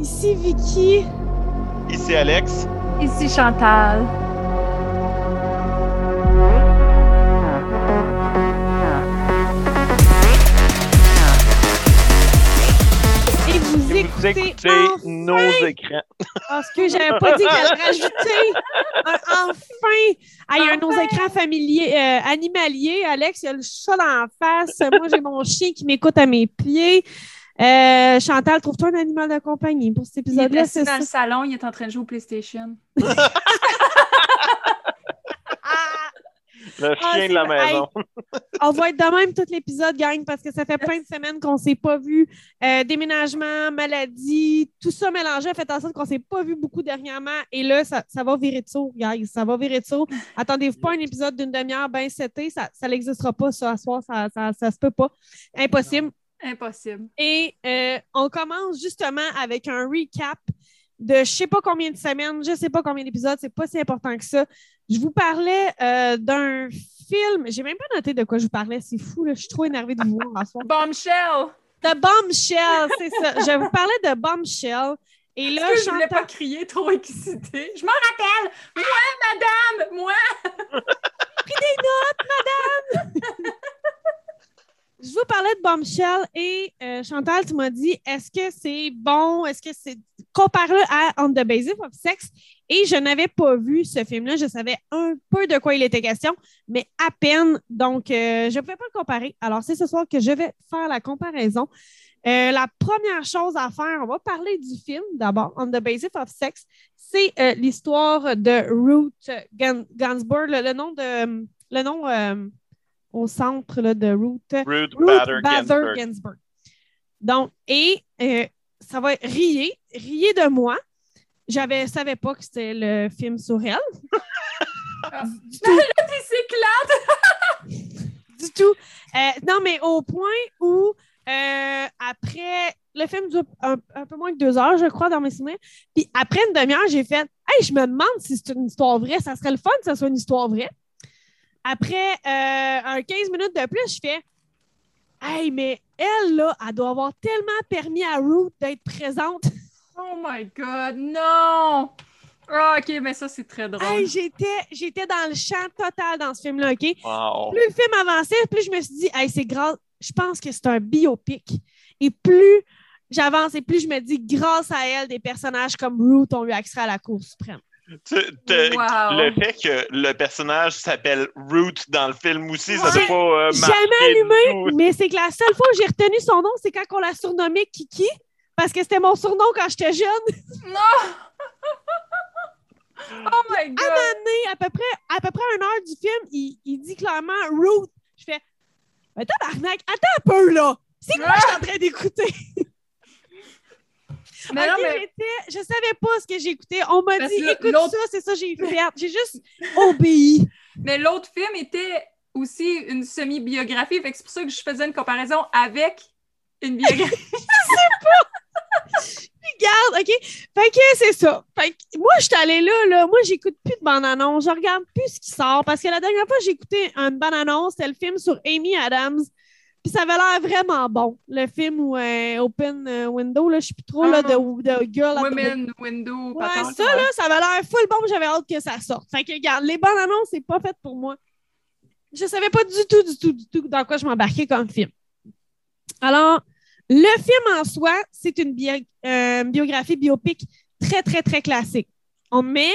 Ici Vicky. Ici Alex. Ici Chantal. Et vous Vous écoutez, enfin- nos écrans. Parce que j'avais pas dit qu'elle rajoutait un enfin. Ah, il y a un nos écrans familiers, euh, animaliers. Alex, il y a le chat en face. Moi, j'ai mon chien qui m'écoute à mes pieds. Euh, Chantal, trouve-toi un animal de compagnie pour cet Il est épisode-là, assis c'est dans ça? le salon, il est en train de jouer au PlayStation. Le Ah, chien de la c'est- maison. On va être de même tout l'épisode, gang, parce que ça fait plein de semaines qu'on ne s'est pas vu. Euh, déménagement, maladie, tout ça mélangé a fait en sorte qu'on ne s'est pas vu beaucoup dernièrement. Et là, ça, ça va virer de saut, guys. Ça va virer de saut. Attendez-vous pas un épisode d'une demi-heure bien seté. Ça ça n'existera pas, ça, à soir. Ça, ça, ça se peut pas. Impossible. Impossible. Et euh, on commence justement avec un recap de je sais pas combien de semaines, je sais pas combien d'épisodes, c'est pas si important que ça. Je vous parlais euh, d'un film, j'ai même pas noté de quoi je vous parlais, c'est fou, là, je suis trop énervée de vous voir en soir. Bombshell! De Bombshell, c'est ça. Je vous parlais de Bombshell. Et là, que je voulais Chantal- pas crier trop excitée? Je m'en rappelle! Moi, madame! Moi! Je vous parlais de Bombshell et euh, Chantal, tu m'as dit est-ce que c'est bon, est-ce que c'est. Compare-le à On the Basis of Sex. Et je n'avais pas vu ce film-là. Je savais un peu de quoi il était question, mais à peine. Donc, euh, je ne pouvais pas le comparer. Alors, c'est ce soir que je vais faire la comparaison. Euh, la première chose à faire, on va parler du film d'abord, On the Basis of Sex. C'est l'histoire de Ruth Gan- Gansburg, le, le nom de. Le nom au centre là, de Ruth. Ruth Ruth Bader Bader Ginsburg. Ginsburg. Donc, et euh, ça va rier, rier de moi. J'avais savais pas que c'était le film sur elle. Ah. du tout, du tout. Euh, non, mais au point où euh, après, le film dure un, un peu moins que deux heures, je crois, dans mes souvenirs. Puis après une demi-heure, j'ai fait Hey, je me demande si c'est une histoire vraie. Ça serait le fun que ça soit une histoire vraie. Après euh, un 15 minutes de plus, je fais Hey, mais elle, là, elle doit avoir tellement permis à Ruth d'être présente. Oh my god, non! Ah, ok, mais ça, c'est très drôle. Hey, j'étais, j'étais dans le champ total dans ce film-là, OK? Wow. Plus le film avançait, plus je me suis dit, hey, c'est grâce. Je pense que c'est un biopic. Et plus j'avance et plus je me dis, grâce à elle, des personnages comme Ruth ont eu accès à la Cour suprême. Wow. Le fait que le personnage s'appelle Ruth dans le film aussi, ça doit pas euh, Jamais allumé, mais c'est que la seule fois où j'ai retenu son nom, c'est quand on l'a surnommé Kiki, parce que c'était mon surnom quand j'étais jeune. Non! Oh my À un god! moment donné, à peu près, à peu près une heure du film, il, il dit clairement Ruth. Je fais, mais tabarnak, attends un peu là. C'est quoi je suis en train d'écouter? Mais non, Je savais pas ce que j'écoutais. On m'a dit, écoute ça, c'est ça j'ai fait. J'ai juste obéi. Mais l'autre film était aussi une semi-biographie, fait que c'est pour ça que je faisais une comparaison avec une biographie. Regarde, OK? Fait que c'est ça. Fait que moi, je suis allée là, là. Moi, j'écoute plus de bande-annonce. Je regarde plus ce qui sort. Parce que la dernière fois, j'ai écouté une bande-annonce, c'était le film sur Amy Adams. Puis ça avait l'air vraiment bon. Le film où euh, Open euh, Window, là, je sais plus trop, là, de, de Girl at the Women, Window, Ouais, patente, ça, là, ça avait l'air full bon, j'avais hâte que ça sorte. Fait que, regarde, les bandes annonces, c'est pas fait pour moi. Je savais pas du tout, du tout, du tout dans quoi je m'embarquais comme film. Alors, le film en soi, c'est une bio- euh, biographie biopic très, très, très classique. On met,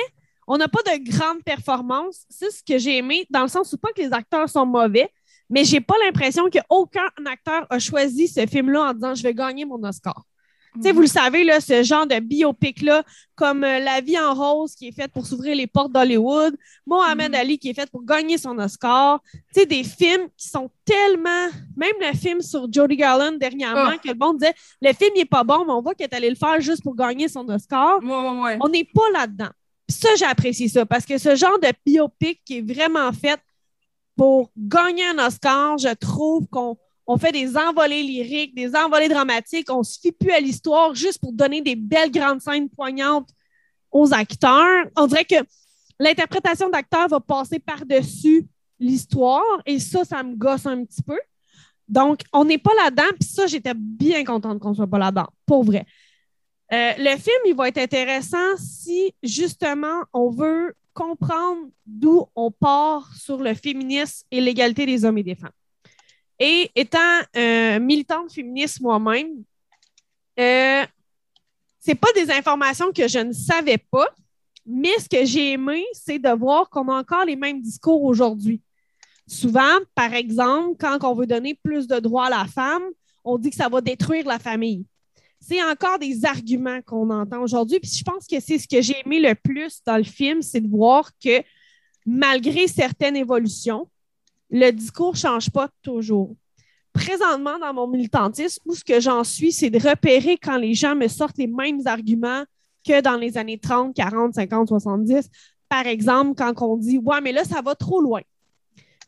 on n'a pas de grande performance. C'est ce que j'ai aimé, dans le sens où pas que les acteurs sont mauvais, mais j'ai pas l'impression qu'aucun acteur a choisi ce film-là en disant je vais gagner mon Oscar. Sais, vous le savez, là, ce genre de biopic-là, comme euh, La vie en rose qui est faite pour s'ouvrir les portes d'Hollywood, Mohamed Mhm. Ali qui est fait pour gagner son Oscar. Tu sais, des films qui sont tellement. Même le film sur Jodie Garland dernièrement, Oh. que le monde disait le film n'est pas bon, mais on voit qu'elle est allée le faire juste pour gagner son Oscar. Ouais, ouais, ouais. On n'est pas là-dedans. Ça, j'ai apprécié ça parce que ce genre de biopic qui est vraiment fait pour gagner un Oscar, je trouve qu'on on fait des envolées lyriques, des envolées dramatiques, on se fie plus à l'histoire juste pour donner des belles grandes scènes poignantes aux acteurs. On dirait que l'interprétation d'acteur va passer par-dessus l'histoire et ça, ça me gosse un petit peu. Donc, on n'est pas là-dedans, puis ça, j'étais bien contente qu'on soit pas là-dedans, pour vrai. Euh, le film, il va être intéressant si justement on veut comprendre d'où on part sur le féminisme et l'égalité des hommes et des femmes. Et étant euh, militante féministe moi-même, euh, c'est pas des informations que je ne savais pas, mais ce que j'ai aimé, c'est de voir qu'on a encore les mêmes discours aujourd'hui. Souvent, par exemple, quand on veut donner plus de droits à la femme, on dit que ça va détruire la famille. C'est encore des arguments qu'on entend aujourd'hui. Puis je pense que c'est ce que j'ai aimé le plus dans le film, c'est de voir que malgré certaines évolutions, le discours ne change pas toujours. Présentement, dans mon militantisme, où ce que j'en suis, c'est de repérer quand les gens me sortent les mêmes arguments que dans les années 30, 40, 50, 70. Par exemple, quand on dit Ouais, mais là, ça va trop loin.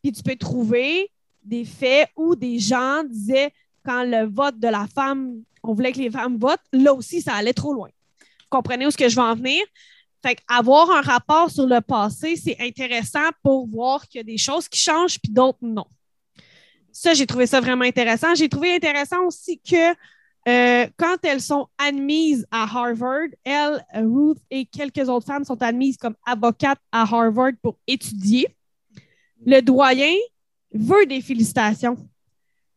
Puis tu peux trouver des faits où des gens disaient quand le vote de la femme, on voulait que les femmes votent, là aussi, ça allait trop loin. Vous comprenez où ce que je veux en venir? Fait avoir un rapport sur le passé, c'est intéressant pour voir qu'il y a des choses qui changent puis d'autres non. Ça, j'ai trouvé ça vraiment intéressant. J'ai trouvé intéressant aussi que euh, quand elles sont admises à Harvard, elle, Ruth et quelques autres femmes sont admises comme avocates à Harvard pour étudier. Le doyen veut des félicitations.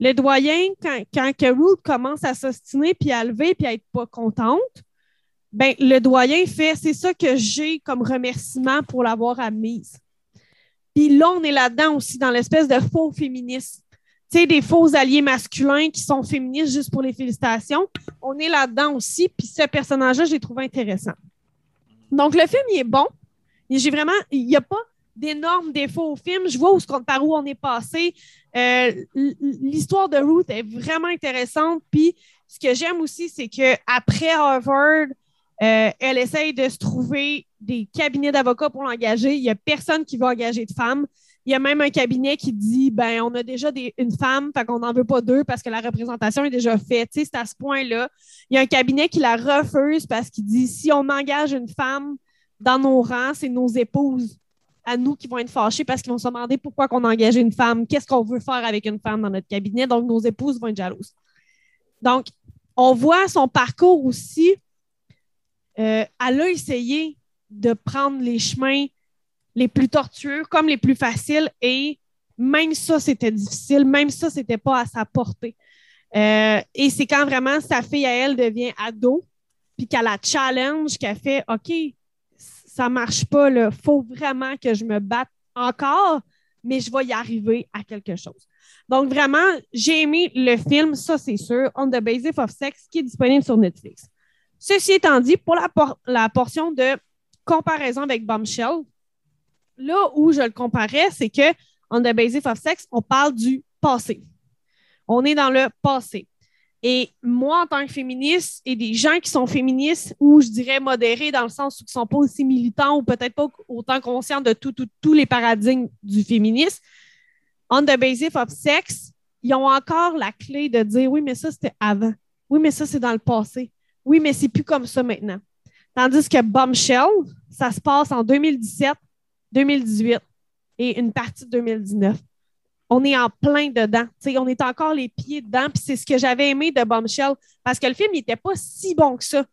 Le doyen, quand, quand Ruth commence à s'ostiner, puis à lever, puis à être pas contente, ben, le doyen fait c'est ça que j'ai comme remerciement pour l'avoir admise. Puis là, on est là-dedans aussi, dans l'espèce de faux féministe tu sais, des faux alliés masculins qui sont féministes juste pour les félicitations. On est là-dedans aussi. Puis ce personnage-là, j'ai trouvé intéressant. Donc, le film, il est bon. J'ai vraiment, il n'y a pas d'énormes défauts au film. Je vois où, par où on est passé. Euh, l'histoire de Ruth est vraiment intéressante. Puis, ce que j'aime aussi, c'est qu'après Harvard, euh, elle essaye de se trouver des cabinets d'avocats pour l'engager. Il n'y a personne qui va engager de femmes. Il y a même un cabinet qui dit ben on a déjà une femme, fait qu'on n'en veut pas deux parce que la représentation est déjà faite. c'est à ce point-là. Il y a un cabinet qui la refuse parce qu'il dit si on engage une femme dans nos rangs, c'est nos épouses à nous qui vont être fâchées parce qu'ils vont se demander pourquoi on a engagé une femme, qu'est-ce qu'on veut faire avec une femme dans notre cabinet. Donc, nos épouses vont être jalouses. Donc, on voit son parcours aussi. Euh, elle a essayé de prendre les chemins les plus tortueux comme les plus faciles. Et même ça, c'était difficile. Même ça, c'était pas à sa portée. Euh, et c'est quand vraiment sa fille à elle devient ado, puis qu'elle la challenge, qu'elle fait OK, ça marche pas, il faut vraiment que je me batte encore, mais je vais y arriver à quelque chose. Donc, vraiment, j'ai aimé le film, ça c'est sûr, On the Basis of Sex, qui est disponible sur Netflix. Ceci étant dit, pour la, la portion de comparaison avec Bombshell, là où je le comparais, c'est que on the basis of sex, on parle du passé. On est dans le passé. Et moi, en tant que féministe, et des gens qui sont féministes, ou je dirais modérés dans le sens où ils ne sont pas aussi militants ou peut-être pas autant conscients de tous les paradigmes du féminisme, on the basis of sex, ils ont encore la clé de dire oui, mais ça, c'était avant. Oui, mais ça, c'est dans le passé. Oui, mais c'est plus comme ça maintenant. Tandis que Bombshell, ça se passe en 2017 2018 et une partie de 2019. On est en plein dedans. on est encore les pieds dedans. C'est ce que j'avais aimé de Bombshell, parce que le film n'était pas si bon que ça.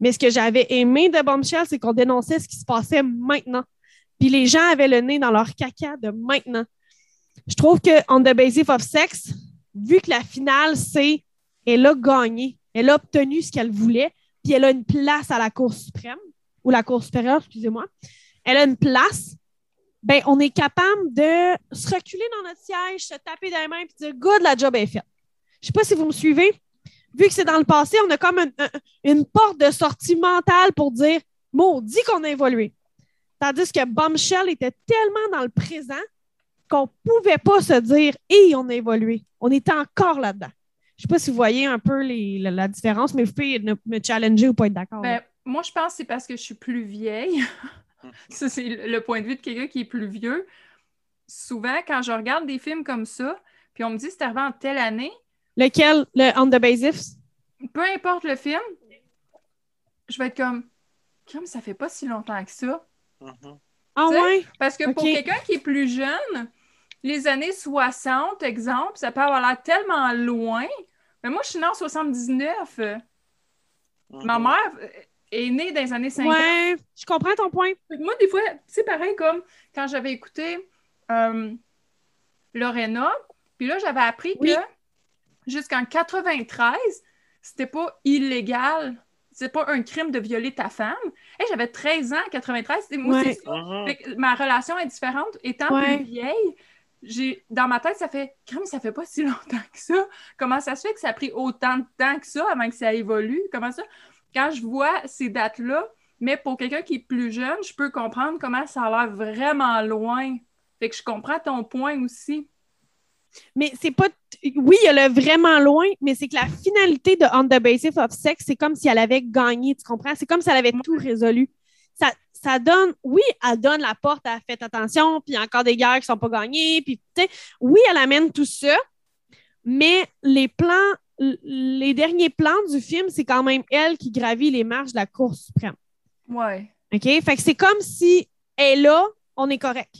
Mais ce que j'avais aimé de Bombshell, c'est qu'on dénonçait ce qui se passait maintenant. Puis les gens avaient le nez dans leur caca de maintenant. Je trouve que On the Basis of Sex, vu que la finale, c'est elle a gagné, elle a obtenu ce qu'elle voulait, puis elle a une place à la Cour suprême, ou la Cour supérieure, excusez-moi. Elle a une place, ben, on est capable de se reculer dans notre siège, se taper dans les mains et dire Good, la job est faite. Je ne sais pas si vous me suivez. Vu que c'est dans le passé, on a comme une porte de sortie mentale pour dire Maudit qu'on a évolué. Tandis que Bombshell était tellement dans le présent qu'on ne pouvait pas se dire Hé, on a évolué. On était encore là-dedans. Je ne sais pas si vous voyez un peu la, différence, mais vous pouvez me challenger ou pas être d'accord. Ben, moi, je pense que c'est parce que je suis plus vieille. ça, c'est le point de vue de quelqu'un qui est plus vieux. Souvent, quand je regarde des films comme ça, puis on me dit c'est arrivé en telle année. Lequel? Le On the Basis? Peu importe le film, je vais être comme, comme ça fait pas si longtemps que ça. Mm-hmm. Ah ouais? Parce que pour quelqu'un qui est plus jeune, les années 60, exemple, ça peut avoir l'air tellement loin. Mais moi, je suis née en 79. Ma mère euh, est née dans les années 50. Ouais, je comprends ton point. Moi, des fois, c'est pareil comme quand j'avais écouté euh, Lorena, puis là, j'avais appris Oui. que jusqu'en 93, c'était pas illégal, c'est pas un crime de violer ta femme. Hey, j'avais 13 ans en 93, c'est- moi, Ouais. ça. Que ma relation est différente. Étant Ouais. plus vieille, j'ai dans ma tête, ça fait crime, ça fait pas si longtemps que ça. Comment ça se fait que ça a pris autant de temps que ça avant que ça évolue? Comment ça? Quand je vois ces dates-là, mais pour quelqu'un qui est plus jeune, je peux comprendre comment ça a l'air vraiment loin. Fait que je comprends ton point aussi. Mais c'est pas. Oui, il y a le vraiment loin, mais c'est que la finalité de On the Basis of Sex, c'est comme si elle avait gagné, tu comprends? C'est comme si elle avait tout résolu. Ça, ça donne, oui, elle donne la porte à faites attention, puis encore des guerres qui sont pas gagnées, puis oui, elle amène tout ça, mais les plans, les derniers plans du film, c'est quand même elle qui gravit les marches de la Cour suprême. Ouais. OK? Fait que c'est comme si elle est là, on est correct.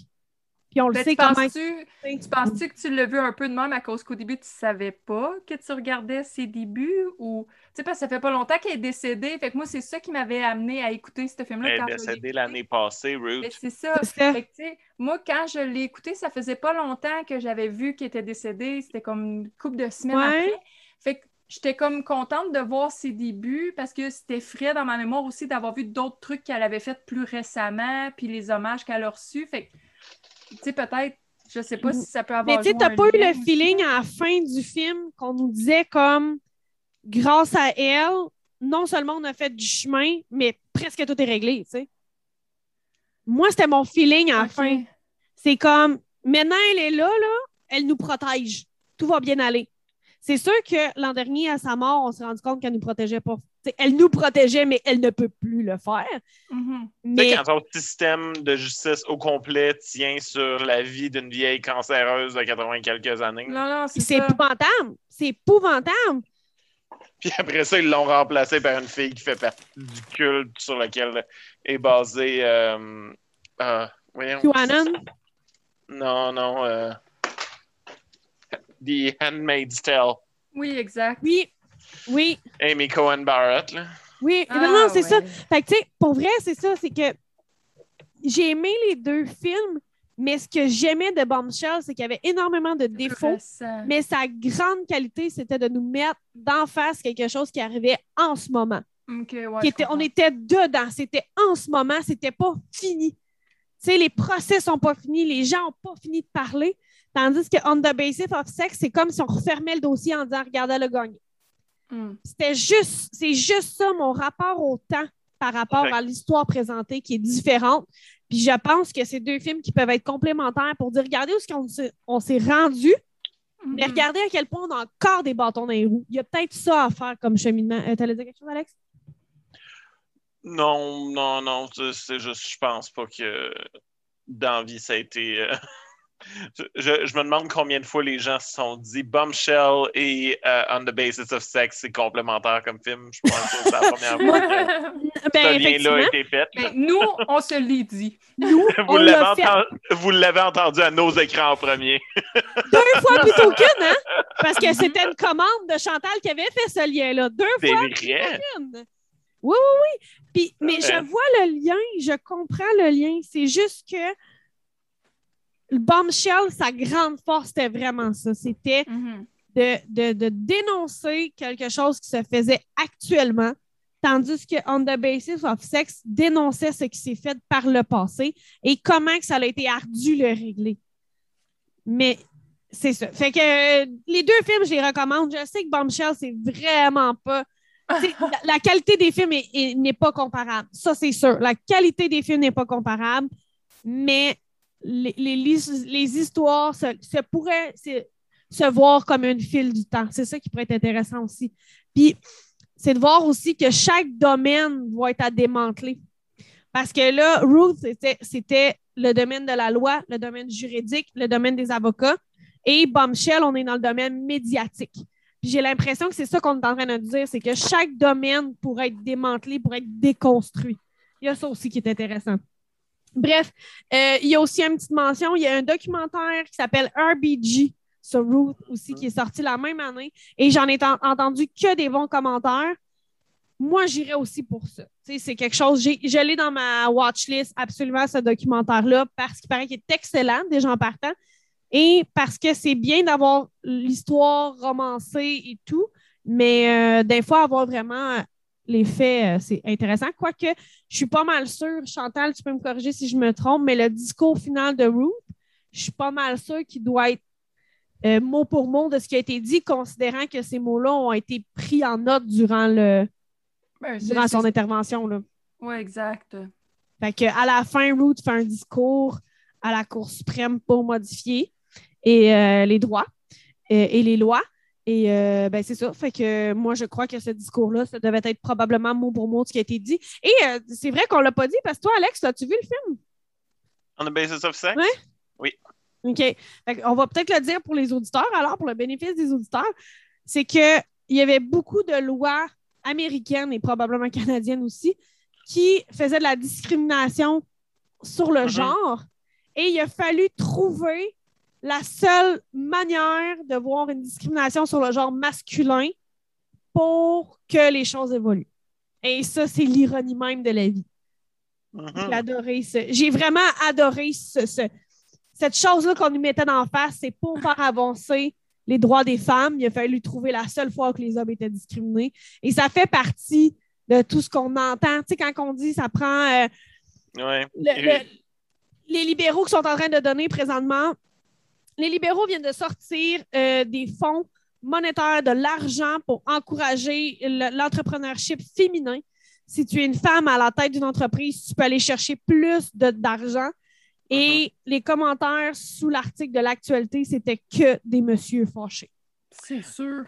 Puis on le Ben, sait tu comment. penses-tu tu penses-tu que tu l'as vu un peu de même à cause qu'au début, tu savais pas que tu regardais ses débuts? Ou, tu sais, parce que ça fait pas longtemps qu'elle est décédée. Fait que moi, c'est ça qui m'avait amené à écouter ce film-là. Elle est quand décédée l'année passée, Mais Ruth. c'est ça. C'est ça. Fait que, tu sais, moi, quand je l'ai écouté, ça faisait pas longtemps que j'avais vu qu'elle était décédée. C'était comme une couple de semaines Ouais. après. Fait que j'étais comme contente de voir ses débuts parce que c'était frais dans ma mémoire aussi d'avoir vu d'autres trucs qu'elle avait fait plus récemment, puis les hommages qu'elle a reçus. Fait que, tu sais, peut-être, je sais pas si ça peut avoir Mais tu sais, t'as pas eu le aussi. feeling à la fin du film qu'on nous disait comme grâce à elle, non seulement on a fait du chemin, mais presque tout est réglé, tu sais. Moi, c'était mon feeling à la fin. C'est comme maintenant elle est là, là, elle nous protège. Tout va bien aller. C'est sûr que l'an dernier, à sa mort, on s'est rendu compte qu'elle nous protégeait pas. Elle nous protégeait, mais elle ne peut plus le faire. Tu sais, Mais quand ton système de justice au complet tient sur la vie d'une vieille cancéreuse de 80 quelques années. Non, non, c'est épouvantable. C'est épouvantable. Puis après ça, ils l'ont remplacé par une fille qui fait partie du culte sur lequel est basé. Euh, euh, voyons. QAnon. Non, non. euh, The Handmaid's Tale. Oui, exact. Oui, oui, Amy Cohen Barrett. Là. oui. Ah, non, non, c'est ça. Fait que, tu sais, pour vrai, c'est ça, c'est que j'ai aimé les deux films, mais ce que j'aimais de Bombshell, c'est qu'il y avait énormément de défauts, mais sa grande qualité, c'était de nous mettre d'en face quelque chose qui arrivait en ce moment. Ok, ouais, Qui était, on était dedans, c'était en ce moment, c'était pas fini. Tu sais, les procès sont pas finis, les gens n'ont pas fini de parler, tandis que On the Basis of Sex, c'est comme si on refermait le dossier en disant Regardez, elle a gagné. Hmm. C'était juste, c'est juste ça mon rapport au temps par rapport à l'histoire présentée qui est différente. Puis je pense que c'est deux films qui peuvent être complémentaires pour dire regardez où est-ce qu'on s'est- on s'est rendu, mais Mhm. regardez à quel point on a encore des bâtons dans les roues. Il y a peut-être ça à faire comme cheminement. Euh, T'allais dire quelque chose, Alex? Non, non, non. c'est- juste, je pense pas que dans vie, ça a été. euh, je, je me demande combien de fois les gens se sont dit Bombshell et euh, On the Basis of Sex, c'est complémentaire comme film. Je pense que c'est la première fois que Ben, ce lien-là a été fait. Ben, nous, on se l'est dit. nous, Vous l'a l'avez entendu, vous l'avez entendu à nos écrans en premier. deux fois plutôt qu'une, hein? Parce que c'était une commande de Chantal qui avait fait ce lien-là. Deux C'est fois qu'une. Oui, oui, oui. Puis, mais Ouais. je vois le lien, je comprends le lien. C'est juste que le bombshell, sa grande force, c'était vraiment ça. C'était Mhm. de, de- de dénoncer quelque chose qui se faisait actuellement, tandis que On the Basis of Sex dénonçait ce qui s'est fait par le passé et comment que ça a été ardu le régler. Mais c'est ça. Fait que euh, les deux films, je les recommande. Je sais que Bombshell, c'est vraiment pas. la, la qualité des films est- est- n'est pas comparable. Ça, c'est sûr. La qualité des films n'est pas comparable, mais les, histoires se, se pourraient se, voir comme une file du temps. C'est ça qui pourrait être intéressant aussi. Puis, c'est de voir aussi que chaque domaine va être à démanteler. Parce que là, Ruth, c'était- c'était le domaine de la loi, le domaine juridique, le domaine des avocats. Et Bombshell, on est dans le domaine médiatique. Puis j'ai l'impression que c'est ça qu'on est en train de dire, c'est que chaque domaine pourrait être démantelé, pourrait être déconstruit. Il y a ça aussi qui est intéressant. Bref, euh, il y a aussi une petite mention, il y a un documentaire qui s'appelle RBG sur Ruth aussi, qui est sorti la même année. Et j'en ai en- entendu que des bons commentaires. moi, j'irais aussi pour ça. C'est quelque chose, je l'ai dans ma watchlist absolument, ce documentaire-là, parce qu'il paraît qu'il est excellent, déjà en partant, et parce que c'est bien d'avoir l'histoire romancée et tout, mais euh, des fois, avoir vraiment les faits, euh, c'est intéressant. Quoique, je suis pas mal sûre, Chantal, tu peux me corriger si je me trompe, mais le discours final de Ruth, je suis pas mal sûre qu'il doit être euh, mot pour mot de ce qui a été dit, considérant que ces mots-là ont été pris en note durant, le, Ben, durant son intervention. Ouais, exact. Fait que à la fin, Ruth fait un discours à la Cour suprême pour modifier et, euh, les droits et les lois. Et euh, ben, c'est ça. Fait que moi, je crois que ce discours-là, ça devait être probablement mot pour mot ce qui a été dit. Et euh, c'est vrai qu'on l'a pas dit parce que toi, Alex, as-tu vu le film? On the basis of sex? Ouais. OK. Fait on va peut-être le dire pour les auditeurs, alors, pour le bénéfice des auditeurs, c'est qu'il y avait beaucoup de lois américaines et probablement canadiennes aussi qui faisaient de la discrimination sur le Mhm. genre. Et il a fallu trouver la seule manière de voir une discrimination sur le genre masculin pour que les choses évoluent. Et ça, c'est l'ironie même de la vie. Mhm. J'ai adoré ce- J'ai vraiment adoré ce- ce- cette chose-là qu'on nous mettait d'en face. C'est pour faire avancer les droits des femmes. Il a fallu trouver la seule fois que les hommes étaient discriminés. Et ça fait partie de tout ce qu'on entend. Tu sais, quand on dit ça prend euh, Ouais. le- le- les libéraux qui sont en train de donner présentement, les libéraux viennent de sortir euh, des fonds monétaires, de l'argent pour encourager le- l'entrepreneurship féminin. Si tu es une femme à la tête d'une entreprise, tu peux aller chercher plus d'argent. Et les commentaires sous l'article de l'actualité, c'était que des messieurs fâchés. C'est sûr.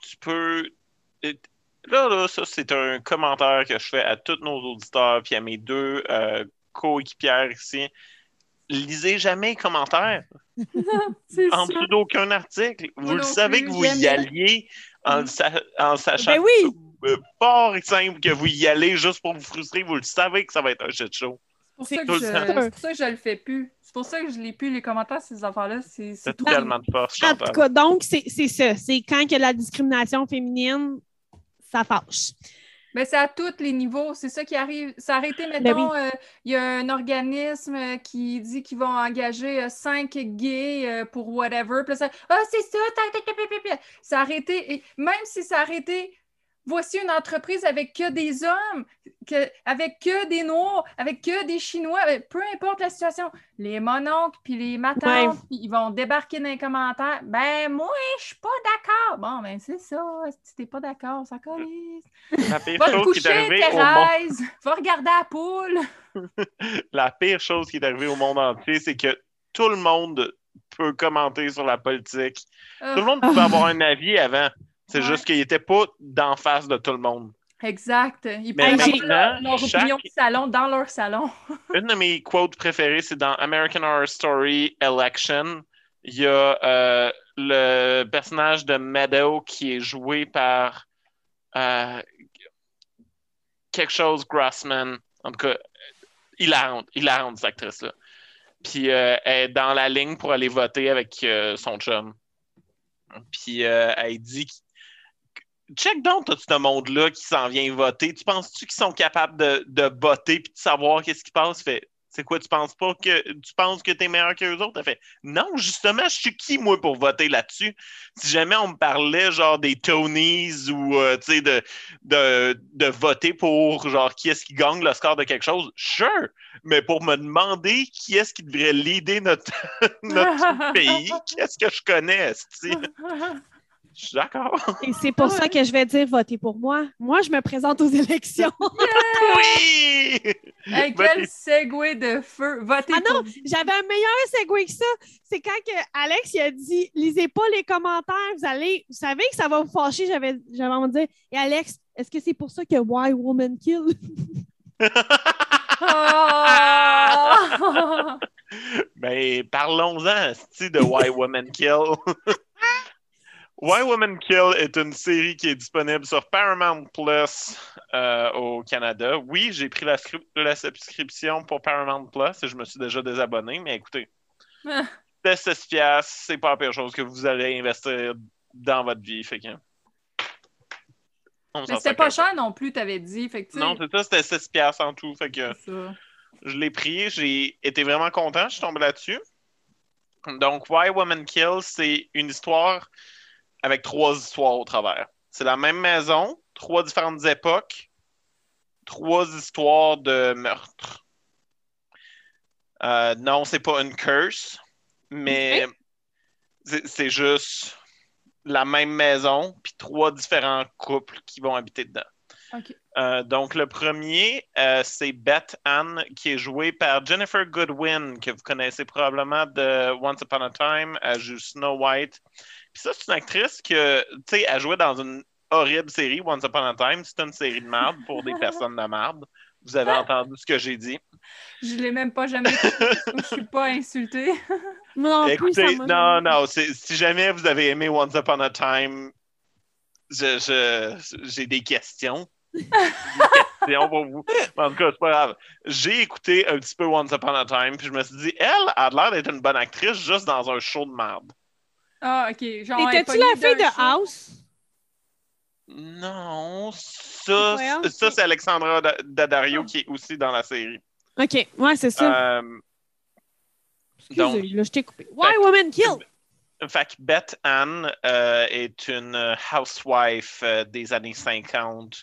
tu peux. Là, là, ça, c'est un commentaire que je fais à tous nos auditeurs puis à mes deux euh, coéquipières ici. Lisez jamais les commentaires en dessous d'aucun article. Vous Moi le non savez plus, que vous y alliez en, Mm. sa- en sachant Ben oui! euh, fort et simple que vous y allez juste pour vous frustrer. Vous le savez que ça va être un shit show. C'est pour, C'est ça que je... le temps. c'est pour ça que je le fais plus. C'est pour ça que je lis plus les commentaires de ces affaires-là. C'est c'est C'est tout. tellement de force, En tout cas, donc, c'est c'est ça. C'est quand il y a de la discrimination féminine, ça fâche. Mais c'est à tous les niveaux. C'est ça qui arrive. Ça a arrêté, Ben mettons, euh, il y a un organisme euh, qui dit qu'ils vont engager euh, cinq gays euh, pour whatever. Puis là, ça, ah, c'est ça. Ça a arrêté. Et même si ça a arrêté, voici une entreprise avec que des hommes, que, avec que des noirs, avec que des chinois, peu importe la situation. Les mononcles puis les matantes, puis ils vont débarquer dans les commentaires. Ben, moi, je suis pas d'accord. Bon, ben, c'est ça. Si t'es pas d'accord, ça collise. La pire Va te chose qui est coucher, au monde. Thérèse! Va regarder la poule! la pire chose qui est arrivée au monde entier, c'est que tout le monde peut commenter sur la politique. Tout le monde pouvait avoir un avis avant. C'est Ouais. juste qu'il n'était pas d'en face de tout le monde. Exact. Ils Mais leur, leur chaque- opinion de salon dans leur salon. Une de mes quotes préférées, c'est dans American Horror Story Election. Il y a euh, le personnage de Meadow qui est joué par euh, quelque chose Grossman. En tout cas, hilarante, hilarante cette actrice-là. Puis euh, elle est dans la ligne pour aller voter avec son chum. Puis elle dit check donc tout ce monde-là qui s'en vient voter. Tu penses-tu qu'ils sont capables de, de voter puis de savoir qu'est-ce qui passe? Fait, c'est quoi, tu penses pas que tu penses que t'es meilleur que les autres? Elle fait Non, justement, je suis qui, moi, pour voter là-dessus? Si jamais on me parlait genre des Tonys ou euh, tu sais, de, de, de voter pour genre qui est-ce qui gagne le score de quelque chose, sure! Mais pour me demander qui est-ce qui devrait leader notre, notre pays, qu'est-ce que je connais? Je suis d'accord. Et c'est pour ça que je vais dire votez pour moi. Moi, je me présente aux élections. Oui! Hey, quel segway de feu! Votez Ah non, J'avais un meilleur segue que ça. C'est quand que Alex il a dit lisez pas les commentaires, vous allez, vous savez que ça va vous fâcher. J'avais, j'avais envie de dire Et Alex, est-ce que c'est pour ça que Why Woman Kill? Ah! Ben, parlons-en, de Why Women Kill. Why Women Kill est une série qui est disponible sur Paramount Plus euh, au Canada. Oui, j'ai pris la, la subscription pour Paramount Plus et je me suis déjà désabonné, mais écoutez, Ah. de 16 piastres, c'est pas la pire chose que vous allez investir dans votre vie. Fait que... On Mais s'en c'était pas cher non plus, t'avais dit. Fait que, tu Non, c'est ça, c'était 16 piastres en tout. Fait que c'est ça. je l'ai pris, j'ai été vraiment content, je suis tombé là-dessus. Donc, Why Women Kill, c'est une histoire avec trois histoires au travers. C'est la même maison, trois différentes époques, trois histoires de meurtre. Euh, non, c'est pas une curse, mais c'est c'est juste la même maison, puis trois différents couples qui vont habiter dedans. Euh, donc, le premier, euh, c'est Beth Ann, qui est jouée par Jennifer Goodwin, que vous connaissez probablement de Once Upon a Time. Elle joue Snow White. Puis ça, c'est une actrice que, tu sais, elle jouait dans une horrible série, Once Upon a Time. C'est une série de merde pour des personnes de merde. Vous avez entendu ce que j'ai dit. Je l'ai même pas jamais je suis pas insultée. Non plus, Écoutez, non, non, si jamais vous avez aimé Once Upon a Time, je- je- j'ai des questions. des questions pour vous. Mais en tout cas, c'est pas grave. J'ai écouté un petit peu Once Upon a Time, puis je me suis dit, elle a l'air d'être une bonne actrice juste dans un show de merde. Ah, OK. Genre, elle est Étais-tu pognée la fille de show? House? Non, ça, ça c'est- Alexandra Da- Daddario qui est aussi dans la série. OK, ouais, c'est ça. Euh, Excusez, donc- là, je t'ai coupé. Why Woman Kill? Fait que Beth Ann euh, est une euh, housewife euh, des années 50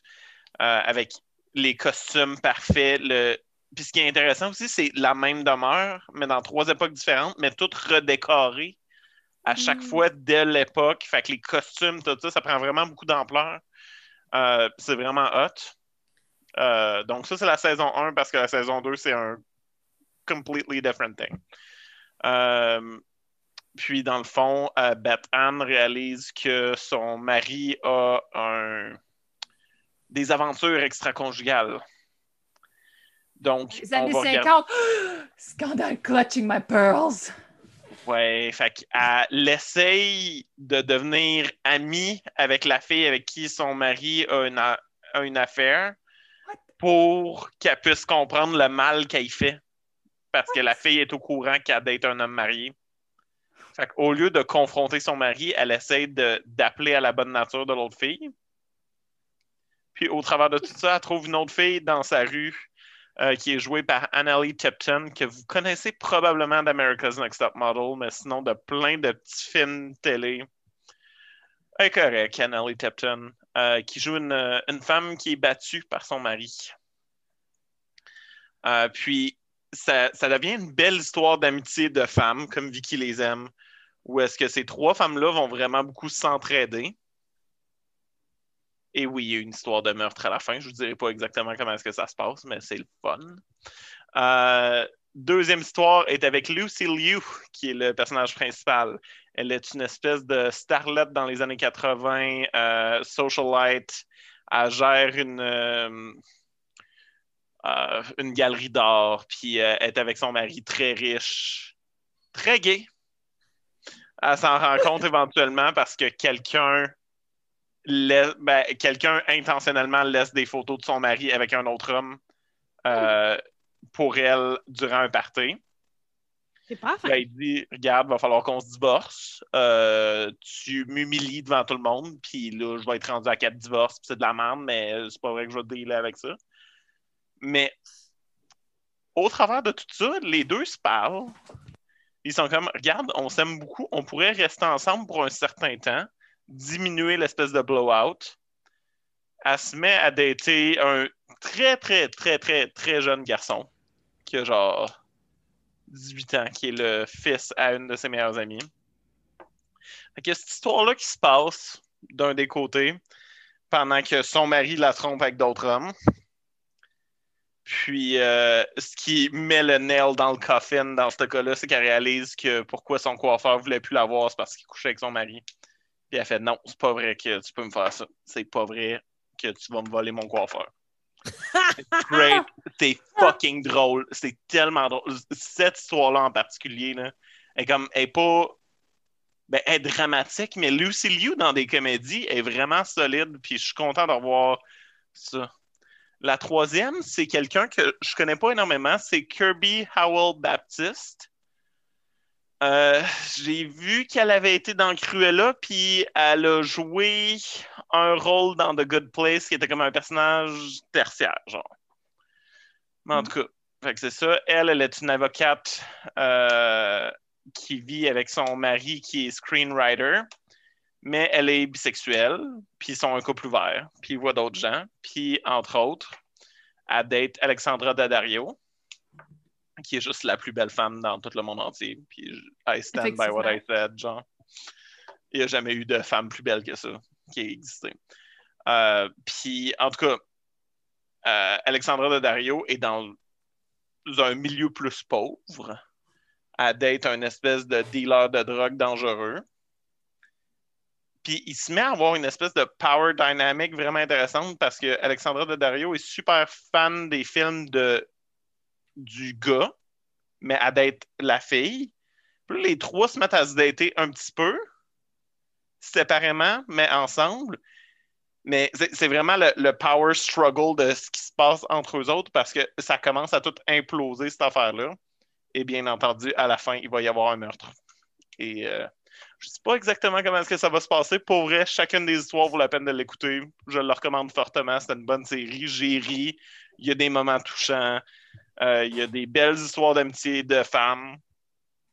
euh, avec les costumes parfaits. Le... Puis ce qui est intéressant aussi, c'est la même demeure, mais dans trois époques différentes, mais toutes redécorées à chaque fois dès l'époque. Fait que les costumes, tout ça, ça prend vraiment beaucoup d'ampleur. Euh, c'est vraiment hot. Euh, donc ça, c'est la saison 1 parce que la saison 2, c'est un completely different thing. Euh, puis, dans le fond, Beth Ann réalise que son mari a un... des aventures extra-conjugales. Donc, Les on années regarder- 50. Scandal clutching my pearls. Ouais, fait qu'elle essaye de devenir amie avec la fille avec qui son mari a une, a- a une affaire pour qu'elle puisse comprendre le mal qu'elle fait. Parce que la fille est au courant qu'elle date un homme marié. Fait qu'au lieu de confronter son mari, elle essaie de- d'appeler à la bonne nature de l'autre fille. Puis au travers de tout ça, elle trouve une autre fille dans sa rue euh, qui est jouée par Annalie Tipton, que vous connaissez probablement d'America's Next Top Model, mais sinon de plein de petits films télé. Elle est correcte, Annalie Tipton, euh, qui joue une, euh, une femme qui est battue par son mari. Euh, puis, ça, ça devient une belle histoire d'amitié de femmes, comme Vicky les aime, où est-ce que ces trois femmes-là vont vraiment beaucoup s'entraider. Et oui, il y a une histoire de meurtre à la fin. Je ne vous dirai pas exactement comment est-ce que ça se passe, mais c'est le fun. Euh, deuxième histoire est avec Lucy Liu, qui est le personnage principal. Elle est une espèce de starlette dans les années 80, euh, socialite. Elle gère une, euh, une galerie d'art, puis est avec son mari très riche, très gay. Elle s'en rend compte éventuellement parce que quelqu'un ben, quelqu'un intentionnellement laisse des photos de son mari avec un autre homme euh, pour elle durant un party. C'est pas Puis elle dit Regarde, va falloir qu'on se divorce. Euh, tu m'humilies devant tout le monde, puis là, je vais être rendu à quatre divorces, puis c'est de la merde, mais c'est pas vrai que je vais dealer avec ça. Mais au travers de tout ça, les deux se parlent. Ils sont comme Regarde, on s'aime beaucoup, on pourrait rester ensemble pour un certain temps, diminuer l'espèce de blowout. Elle se met à dater un très, très, très, très, très jeune garçon qui a genre 18 ans, qui est le fils à une de ses meilleures amies. Fait que cette histoire-là qui se passe d'un des côtés pendant que son mari la trompe avec d'autres hommes. Puis, euh, ce qui met le nail dans le coffin dans ce cas-là, c'est qu'elle réalise que pourquoi son coiffeur voulait plus la voir, c'est parce qu'il couchait avec son mari. Puis elle fait non, c'est pas vrai que tu peux me faire ça. C'est pas vrai que tu vas me voler mon coiffeur. C'est great. C'est fucking drôle. C'est tellement drôle. Cette histoire-là en particulier, là, elle est comme, elle est pas. Ben, elle est dramatique, mais Lucy Liu dans des comédies est vraiment solide, puis je suis content de revoir ça. La troisième, c'est quelqu'un que je connais pas énormément, c'est Kirby Howell Baptiste. Euh, J'ai vu qu'elle avait été dans Cruella, puis elle a joué un rôle dans The Good Place qui était comme un personnage tertiaire, genre. Mais en tout cas, c'est ça. Elle, elle est une avocate euh, qui vit avec son mari qui est screenwriter, mais elle est bisexuelle, puis ils sont un couple ouvert, puis ils voient d'autres gens, puis entre autres, elle date Alexandra Daddario, qui est juste la plus belle femme dans tout le monde entier. Puis I stand by what I said, genre. Il n'y a jamais eu de femme plus belle que ça qui ait existé. Euh, puis en tout cas, euh, Alexandra Daddario est dans un milieu plus pauvre. Elle date un espèce de dealer de drogue dangereux. Puis il se met à avoir une espèce de power dynamic vraiment intéressante parce que Alexandra Daddario est super fan des films de du gars, mais à date la fille. Les trois se mettent à se dater un petit peu, séparément, mais ensemble. Mais c'est vraiment le, le power struggle de ce qui se passe entre eux autres parce que ça commence à tout imploser, cette affaire-là. Et bien entendu, à la fin, il va y avoir un meurtre. Et euh, je ne sais pas exactement comment est-ce que ça va se passer. Pour vrai, chacune des histoires vaut la peine de l'écouter. Je le recommande fortement. C'est une bonne série. J'ai ri. Il y a des moments touchants. Euh, il y a des belles histoires d'amitié de femmes.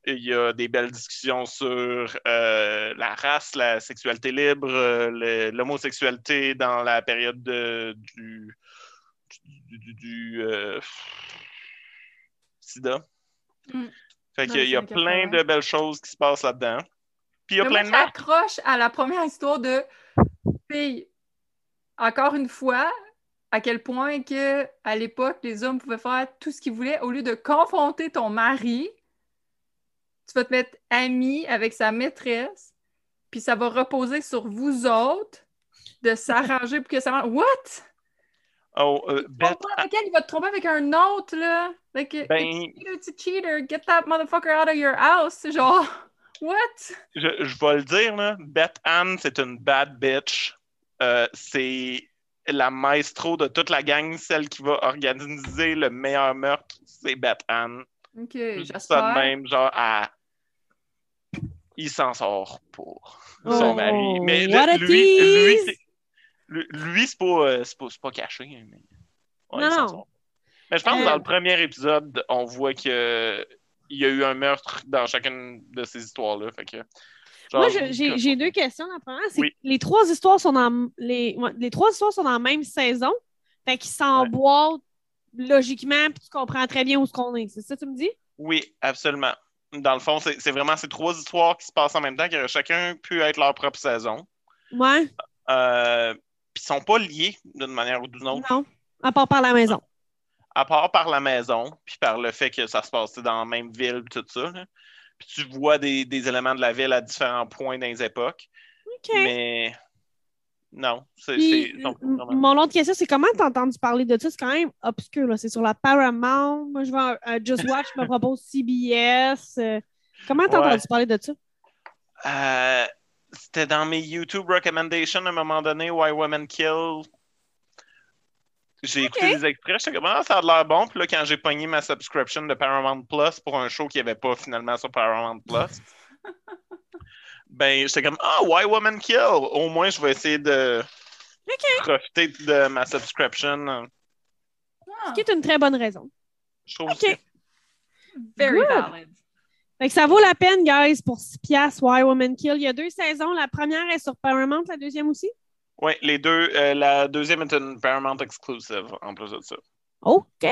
Il y a des belles discussions sur euh, la race, la sexualité libre, euh, l'homosexualité dans la période de- du, du, du- du, euh, sida. Mm. Fait qu'il y y a plein 80. de belles choses qui se passent là-dedans. Puis il y a Mais plein moi, de marques. j'accroche à la première histoire de fille. Encore une fois, à quel point que à l'époque, les hommes pouvaient faire tout ce qu'ils voulaient au lieu de confronter ton mari. Tu vas te mettre ami avec sa maîtresse, puis ça va reposer sur vous autres de s'arranger pour que ça marche. What? Oh, euh, Beth, avec elle, il va te tromper avec un autre, là. Like, Ben- it's a cheater. Get that motherfucker out of your house. C'est genre, what? je, je vais le dire, là, Beth Ann, c'est une bad bitch. Euh, c'est la maestro de toute la gang, celle qui va organiser le meilleur meurtre, c'est Beth Ann. Ok, Je dis ça de j'espère. même, genre, à- il s'en sort pour son Oh, mari. Mais what là, a lui, lui, lui, lui, c'est pas, euh, pas, pas caché. hein, mais- Ouais, Non, il non. sort. Mais je pense que Euh, dans le premier épisode, on voit que il y a eu un meurtre dans chacune de ces histoires-là. Fait que, Moi, j'ai deux questions. La première, c'est Oui. que les trois histoires sont dans les, trois histoires sont dans la même saison. Fait qu'ils s'emboîtent logiquement, puis tu comprends très bien où ce qu'on est. C'est ça que tu me dis? Oui, absolument. Dans le fond, c'est vraiment ces trois histoires qui se passent en même temps, qui auraient chacun pu être leur propre saison. Ouais. Euh, Puis ils sont pas liés d'une manière ou d'une autre, Non. À part par la maison. à part par la maison, puis par le fait que ça se passe dans la même ville, tout ça. là. Puis tu vois des, des éléments de la ville à différents points dans les époques. Mais non, c'est. Mon autre question, c'est comment t'as entendu parler de ça? C'est quand même obscur. là. C'est sur la Paramount. Moi, je vais à- Just Watch, me propose CBS. euh, comment t'as Ouais. entendu parler de ça? Euh, C'était dans mes YouTube recommendations à un moment donné, Why Women Kill. J'ai écouté des extraits, j'étais comme, ah, ça a l'air bon. Puis là, quand j'ai pogné ma subscription de Paramount Plus pour un show qui n'y avait pas finalement sur Paramount Plus, ben, j'étais comme, ah, Why Women Kill? Au moins, je vais essayer de profiter de ma subscription. Ah, Ce qui est une très bonne raison. Je trouve OK. aussi. very Good. valid. Fait que ça vaut la peine, guys, pour 6 piastres, Why Woman Kill. Il y a deux saisons. La première est sur Paramount, la deuxième aussi? Oui, les deux. euh, la deuxième est une Paramount exclusive, en plus de ça. OK,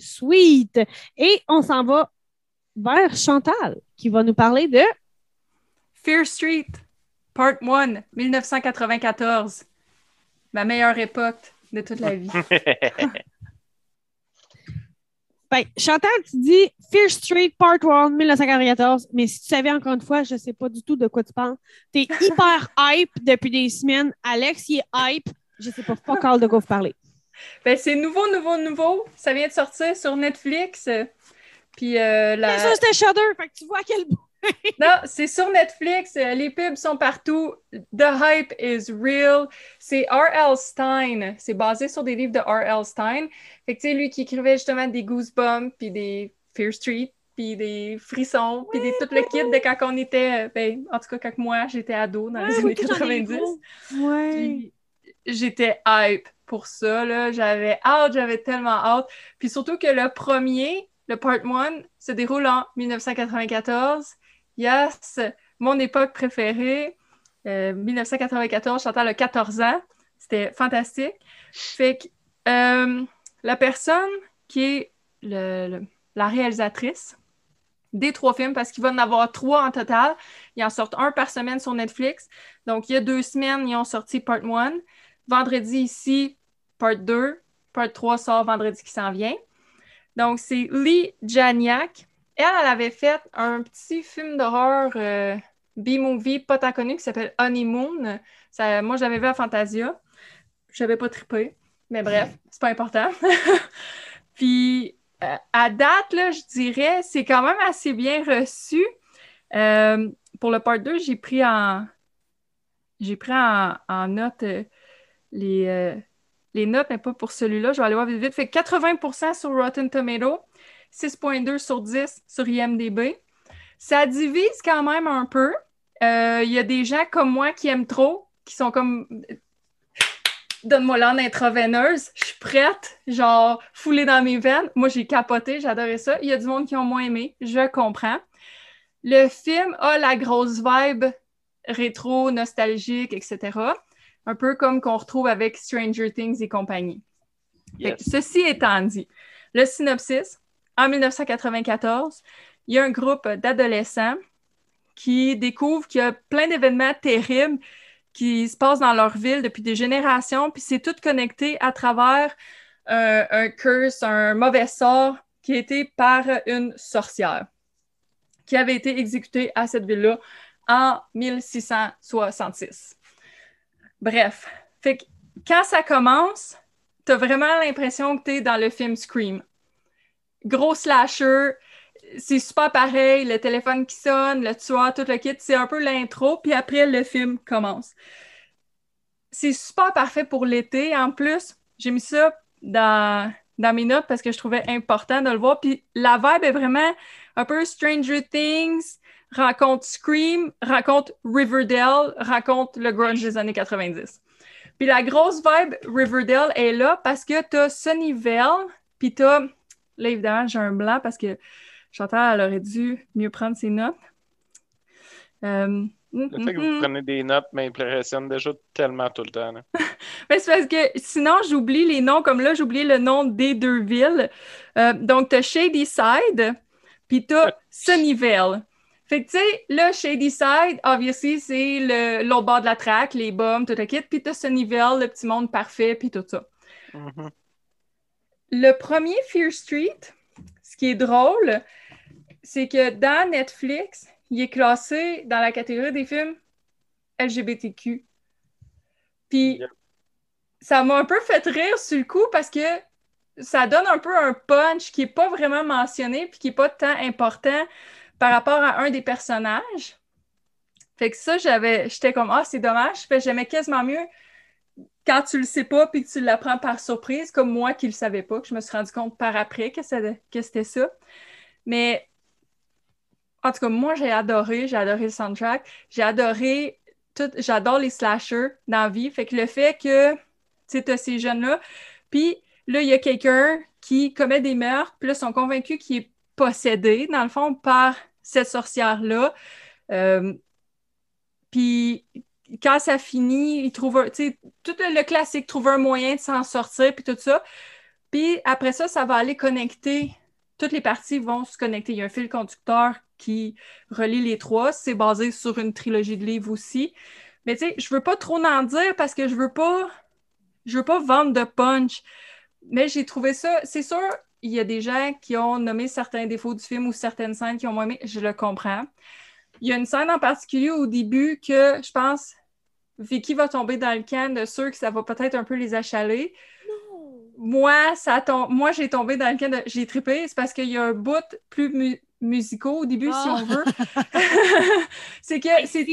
sweet. Et on s'en va vers Chantal, qui va nous parler de Fear Street, Part 1, 1994. Ma meilleure époque de toute la vie. Ben, Chantal, tu dis Fear Street Part 1, 1994, mais si tu savais encore une fois, je ne sais pas du tout de quoi tu parles. T'es hyper hype depuis des semaines. Alex, il est hype. Je sais pas all de quoi vous parlez. Ben, c'est nouveau, nouveau, nouveau. Ça vient de sortir sur Netflix. Puis euh, la... Mais ça, c'était Shudder. Fait que tu vois à quel bout. Non, c'est sur Netflix. Les pubs sont partout. The hype is real. C'est R.L. Stein. C'est basé sur des livres de R.L. Stein. Fait que, tu sais, lui qui écrivait justement des Goosebumps puis des Fear Street. puis des frissons, puis des, tout le kit de quand on était, ben, en tout cas, quand moi, j'étais ado dans les années oui, j'en ai 90. gros. Ouais. Puis j'étais hype pour ça, là. J'avais hâte, j'avais tellement hâte. Puis surtout que le premier, le part 1, se déroule en 1994. Yes, mon époque préférée. Euh, 1994, Chantal a 14 ans. C'était fantastique. Fait que euh, la personne qui est le- la réalisatrice des trois films, parce qu'il va en avoir trois en total. Ils en sortent un par semaine sur Netflix. Donc, il y a deux semaines, ils ont sorti Part 1. Vendredi, ici, Part 2. Part 3 sort vendredi qui s'en vient. Donc, c'est Lee Janiak. Elle, elle avait fait un petit film d'horreur euh, B-movie pas tant connu qui s'appelle Honeymoon. Moi, je l'avais vu à Fantasia. Je n'avais pas trippé. Mais bref, c'est pas important. Puis, euh, à date, je dirais, c'est quand même assez bien reçu. Euh, pour le part 2, j'ai pris en j'ai pris en, note les, les notes, mais pas pour celui-là. Je vais aller voir vite vite. Fait que 80% sur Rotten Tomato, 6.2 sur 10 sur IMDb. Ça divise quand même un peu. Euh, Il y a des gens comme moi qui aiment trop, qui sont comme Donne-moi l'âne intraveineuse, je suis prête, genre foulée dans mes veines. Moi, j'ai capoté, j'adorais ça. Il y a du monde qui ont moins aimé, je comprends. Le film a la grosse vibe rétro, nostalgique, etc. Un peu comme qu'on retrouve avec Stranger Things et compagnie. Yes. ceci étant dit, le synopsis, en 1994, il y a un groupe d'adolescents qui découvrent qu'il y a plein d'événements terribles qui se passent dans leur ville depuis des générations, puis c'est tout connecté à travers euh, un curse, un mauvais sort qui a été par une sorcière qui avait été exécutée à cette ville-là en 1666. Bref, fait que quand ça commence, t'as vraiment l'impression que t'es dans le film Scream. Gros slasher, c'est super pareil, le téléphone qui sonne, le tueur, tout le kit, c'est un peu l'intro, puis après le film commence. C'est super parfait pour l'été. En plus, j'ai mis ça dans, dans mes notes parce que je trouvais important de le voir. Puis la vibe est vraiment un peu Stranger Things, raconte Scream, raconte Riverdale, raconte le grunge des années 90. Puis la grosse vibe Riverdale est là parce que t'as Sunnyvale, puis t'as... Là, évidemment, j'ai un blanc parce que Chantal, elle aurait dû mieux prendre ses notes. Euh, Le fait que vous prenez des notes m'impressionne déjà tellement tout le temps. Mais c'est parce que sinon, j'oublie les noms, comme là, j'oublie le nom des deux villes. Euh, donc, t'as Shady Side, puis t'as Sunnyvale. Fait que, tu sais, là, Shady Side, obviously, c'est le- l'autre bord de la traque, les bombes, tout le kit. Puis t'as Sunnyvale, le petit monde parfait, puis tout ça. Mhm. Le premier Fear Street, ce qui est drôle, c'est que dans Netflix, il est classé dans la catégorie des films LGBTQ. Puis ça m'a un peu fait rire sur le coup parce que ça donne un peu un punch qui n'est pas vraiment mentionné puis qui n'est pas tant important par rapport à un des personnages. Fait que ça, j'avais, j'étais comme, ah, c'est dommage. J'aimais quasiment mieux quand tu le sais pas puis que tu l'apprends par surprise, comme moi qui le savais pas, que je me suis rendu compte par après que, c'était ça. Mais en tout cas, moi, j'ai adoré, j'ai adoré le soundtrack, j'ai adoré tout, j'adore les slashers dans la vie. Fait que le fait que, tu sais, ces jeunes-là, puis là, il y a quelqu'un qui commet des meurtres, puis là, sont convaincus qu'il est possédé, dans le fond, par cette sorcière-là. Euh, puis quand ça finit, il trouve un, tout le, le classique, trouver un moyen de s'en sortir, puis tout ça. Puis après ça, ça va aller connecter, toutes les parties vont se connecter. Il y a un fil conducteur qui relie les trois. C'est basé sur une trilogie de livres aussi. Mais tu sais, je veux pas trop en dire parce que je veux pas, je veux pas vendre de punch. Mais j'ai trouvé ça, c'est sûr, il y a des gens qui ont nommé certains défauts du film ou certaines scènes qui ont moins aimé, je le comprends. Il y a une scène en particulier au début que je pense Vicky va tomber dans le camp de ceux que ça va peut-être un peu les achaler. Moi, ça tom- moi j'ai tombé dans le camp de j'ai trippé, c'est parce qu'il y a un bout plus mu- musicaux au début, si Ah. on veut. c'est que c'est.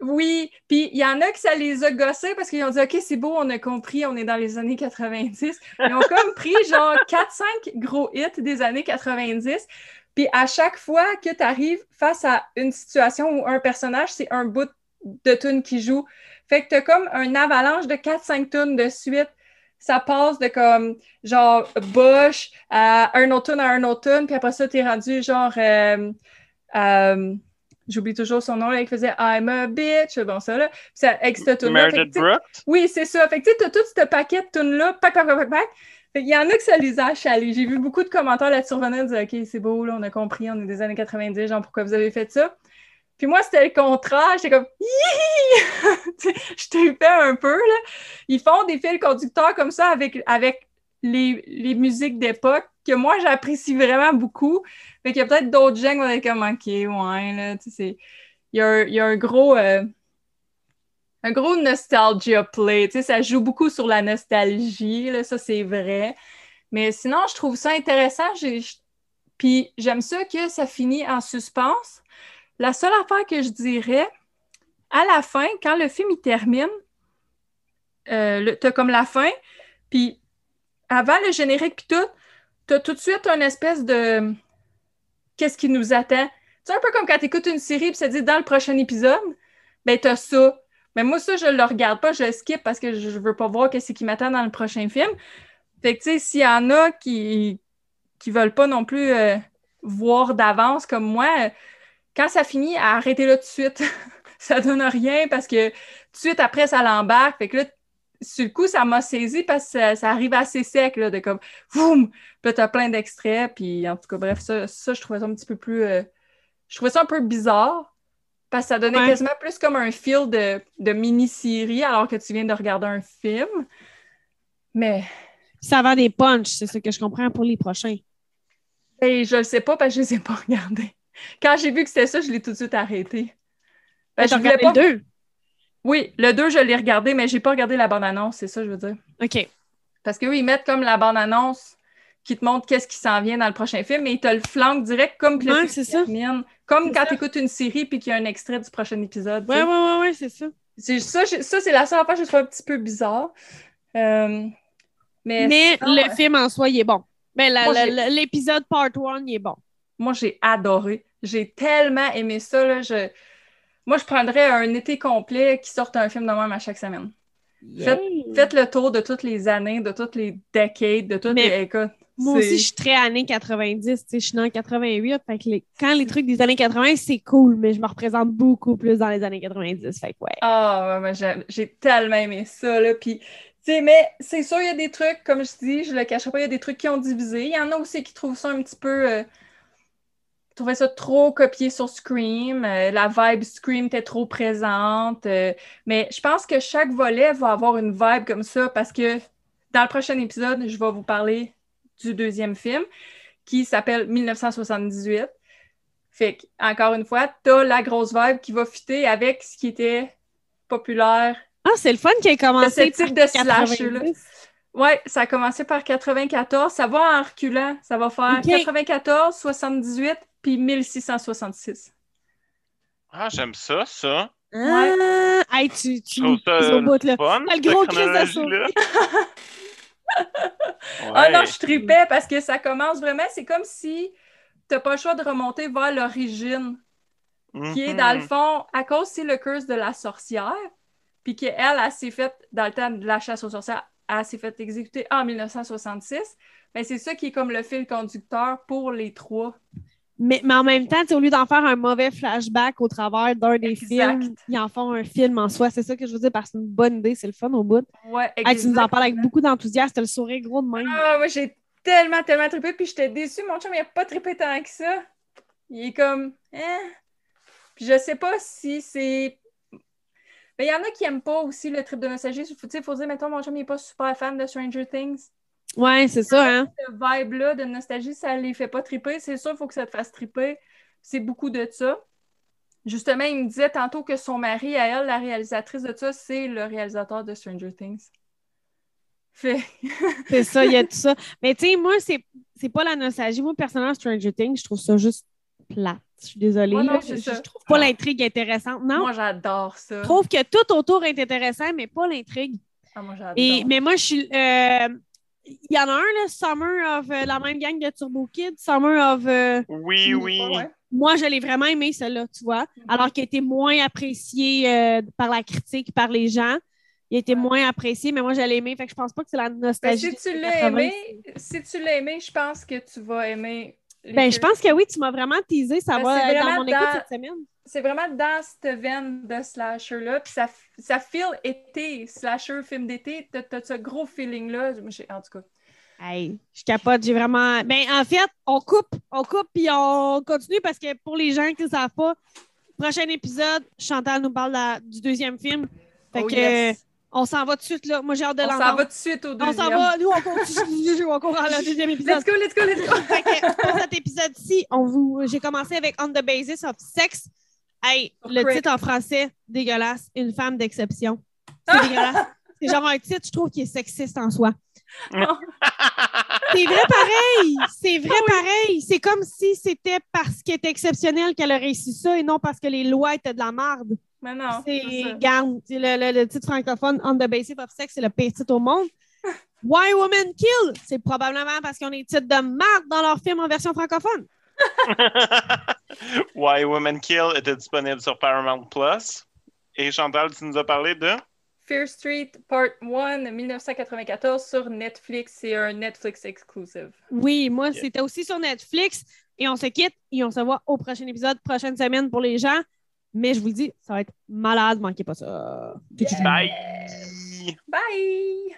Oui, puis il y en a qui ça les a gossés parce qu'ils ont dit OK, c'est beau, on a compris, on est dans les années 90. Ils ont comme pris genre 4-5 gros hits des années 90. Puis à chaque fois que tu arrives face à une situation où un personnage, c'est un bout de tune qui joue. Fait que tu as comme un avalanche de 4-5 tunes de suite. Ça passe de comme genre Bush à un autre tune à un autre tune, puis après ça, tu es rendu genre. Euh, euh, J'oublie toujours son nom, là, il faisait I'm a bitch, bon, ça, là. Puis ça, avec cette tune-là. Oui, c'est ça. Fait que, tu sais, t'as tout ce paquet de tunes-là, pac, pac, pac, pac, pac. Fait qu'il y en a que ça les a achalés. J'ai vu beaucoup de commentaires là-dessus revenir, dire OK, c'est beau, là, on a compris, on est des années 90, genre, pourquoi vous avez fait ça? Puis moi, c'était le contraire. J'étais comme, je tripais un peu, là. Ils font des fils conducteurs comme ça avec, avec les, les musiques d'époque que moi, j'apprécie vraiment beaucoup. Fait qu'il y a peut-être d'autres gens qui vont être comme, OK, ouais, là, tu sais, il y a, il y a un gros... Euh, un gros nostalgia play, tu sais, ça joue beaucoup sur la nostalgie, là, ça c'est vrai. Mais sinon, je trouve ça intéressant. Puis j'aime ça que ça finit en suspense. La seule affaire que je dirais, à la fin, quand le film il termine, euh, tu as comme la fin, puis avant le générique, puis tout, tu as tout de suite une espèce de. Qu'est-ce qui nous attend? C'est un peu comme quand tu écoutes une série, puis ça dit dans le prochain épisode, ben tu as ça. Mais moi, ça, je le regarde pas, je le skip parce que je veux pas voir qu'est-ce qui m'attend dans le prochain film. Fait que, tu sais, s'il y en a qui qui veulent pas non plus euh, voir d'avance comme moi, quand ça finit, arrêtez là tout de suite. ça donne rien parce que tout de suite après, ça l'embarque. Fait que là, sur le coup, ça m'a saisi parce que ça, arrive assez sec, là, de comme, boum! Puis t'as plein d'extraits. Puis en tout cas, bref, ça, ça, je trouvais ça un petit peu plus. Euh, je trouvais ça un peu bizarre parce que ça donnait quasiment plus comme un feel de, de mini-série alors que tu viens de regarder un film. Mais. Ça va des punchs, c'est ce que je comprends pour les prochains. Et je le sais pas parce que je les ai pas regardés. Quand j'ai vu que c'était ça, je l'ai tout de suite arrêté. Ben, je voulais pas... le 2? Oui, le 2, je l'ai regardé, mais j'ai pas regardé la bande-annonce, c'est ça, je veux dire. OK. Parce qu'eux, ils mettent comme la bande-annonce qui te montre qu'est-ce qui s'en vient dans le prochain film, mais ils te le flanquent direct comme le c'est ça. Comme quand tu écoutes une série puis qu'il y a un extrait du prochain épisode. Oui, oui, oui, ouais, c'est ça. Ça, ça c'est la seule fois que je trouve un petit peu bizarre. Euh, mais, mais le film en soi, il est bon. Mais ben, l'épisode part 1, il est bon. Moi, j'ai adoré. J'ai tellement aimé ça. Là, je... Moi, je prendrais un été complet qui sorte un film de même à chaque semaine. Faites, le tour de toutes les années, de toutes les decades, de toutes les. Écoute, moi aussi, je suis très années 90. Je suis en 88. Fait que quand les trucs des années 80, c'est cool, mais je me représente beaucoup plus dans les années 90. Fait que ouais. Ah, j'ai tellement aimé ça. Là. Puis, mais c'est sûr, il y a des trucs, comme je dis, je le cacherai pas, il y a des trucs qui ont divisé. Il y en a aussi qui trouvent ça un petit peu. Euh, trouvais ça trop copié sur Scream. Euh, la vibe Scream était trop présente. Euh, mais je pense que chaque volet va avoir une vibe comme ça parce que dans le prochain épisode, je vais vous parler du deuxième film qui s'appelle 1978. Fait que, encore une fois, t'as la grosse vibe qui va fitter avec ce qui était populaire. Ah, c'est le fun qui a commencé. Ce type de slash là. Ouais, ça a commencé par 94. Ça va en reculant. Ça va faire 94, 78, puis 1666. Ah, j'aime ça, ça. Ah, hey, tu, tu, au bout, là. Fun, le gros crise de Ah non, je tripais parce que ça commence vraiment, c'est comme si tu n'as pas le choix de remonter vers l'origine, qui est dans le mhm. fond, à cause c'est le curse de la sorcière, puis qu'elle, elle, elle s'est faite, dans le temps de la chasse aux sorcières, elle s'est faite exécuter en 1966. Mais c'est ça qui est comme le fil conducteur pour les trois. Mais, mais en même temps, au lieu d'en faire un mauvais flashback au travers d'un des films, ils en font un film en soi. C'est ça que je veux dire, parce que c'est une bonne idée, c'est le fun au bout. Ouais, tu nous en parles avec beaucoup d'enthousiasme, t'as le sourire gros de même. Ah, moi, j'ai tellement, tellement trippé, puis j'étais déçue. Mon chum, il n'a pas trippé tant que ça. Il est comme, hein? Puis je sais pas si c'est. Mais il y en a qui n'aiment pas aussi le trip de nostalgie. Il faut dire, mettons, mon chum, il n'est pas super fan de Stranger Things. Ouais, c'est ça, hein? Ce vibe-là de nostalgie, ça les fait pas triper. C'est sûr, il faut que ça te fasse triper. C'est beaucoup de ça. Justement, il me disait tantôt que son mari, à elle, la réalisatrice de ça, c'est le réalisateur de Stranger Things. Fait. c'est ça, il y a tout ça. Mais tu sais, moi, c'est, c'est pas la nostalgie. Moi, personnellement, Stranger Things, je trouve ça juste plate. Je suis désolée. Non, là. c'est je, ça. je trouve pas Ah. l'intrigue intéressante. Non, Moi, j'adore ça. je trouve que tout autour est intéressant, mais pas l'intrigue. Ah, moi, j'adore. Et, mais moi, je suis. euh, Il y en a un, là, Summer of euh, la même gang de Turbo Kid, Summer of. euh, Oui, oui. Ouais. moi, je l'ai vraiment aimé, celle-là, tu vois. Mhm. Alors qu'il était moins apprécié euh, par la critique, par les gens. Il a été Ouais. moins apprécié, mais moi, je l'ai aimé. Fait que je pense pas que c'est la Ben, nostalgie. si tu l'as 80. aimé, si tu l'as aimé, je pense que tu vas aimer. Ben, je pense que oui, tu m'as vraiment teasé. Ça Ben, va être dans mon écoute dans- cette semaine. C'est vraiment dans cette veine de slasher-là. Puis ça, ça feel été, slasher, film d'été. T'as t'as ce gros feeling-là. En tout cas. Hey, je capote, j'ai vraiment. Ben, en fait, on coupe, on coupe, puis on continue parce que pour les gens qui ne savent pas, prochain épisode, Chantal nous parle la- du deuxième film. Fait Oh, que, yes. on s'en va tout de suite, là. Moi, j'ai hâte de On s'en l'entendre. va tout de suite au On deuxième. s'en va, nous, on continue, on court à la deuxième épisode. Let's go, let's go, let's go. Fait que pour cet épisode-ci, on vous, j'ai commencé avec On the Basis of Sex. Hey, le titre en français, dégueulasse, une femme d'exception. C'est dégueulasse. C'est genre un titre, je trouve, qui est sexiste en soi. C'est vrai pareil! C'est vrai pareil! C'est comme si c'était parce qu'elle était exceptionnelle qu'elle a réussi ça et non parce que les lois étaient de la marde. Mais non. C'est, garde, le, le- le titre francophone On the Basis of Sex, c'est le pire titre au monde. Why Women Kill? C'est probablement parce qu'ils ont des titres de marde dans leurs films en version francophone. Why Women Kill était disponible sur Paramount Plus. Et Chantal, tu nous as parlé de? Fear Street Part 1, 1994 sur Netflix. C'est un Netflix exclusive. Oui, moi, Yeah. c'était aussi sur Netflix. Et on se quitte et on se voit au prochain épisode, prochaine semaine pour les gens. Mais je vous le dis, ça va être malade, manquez pas ça. Bye! Bye!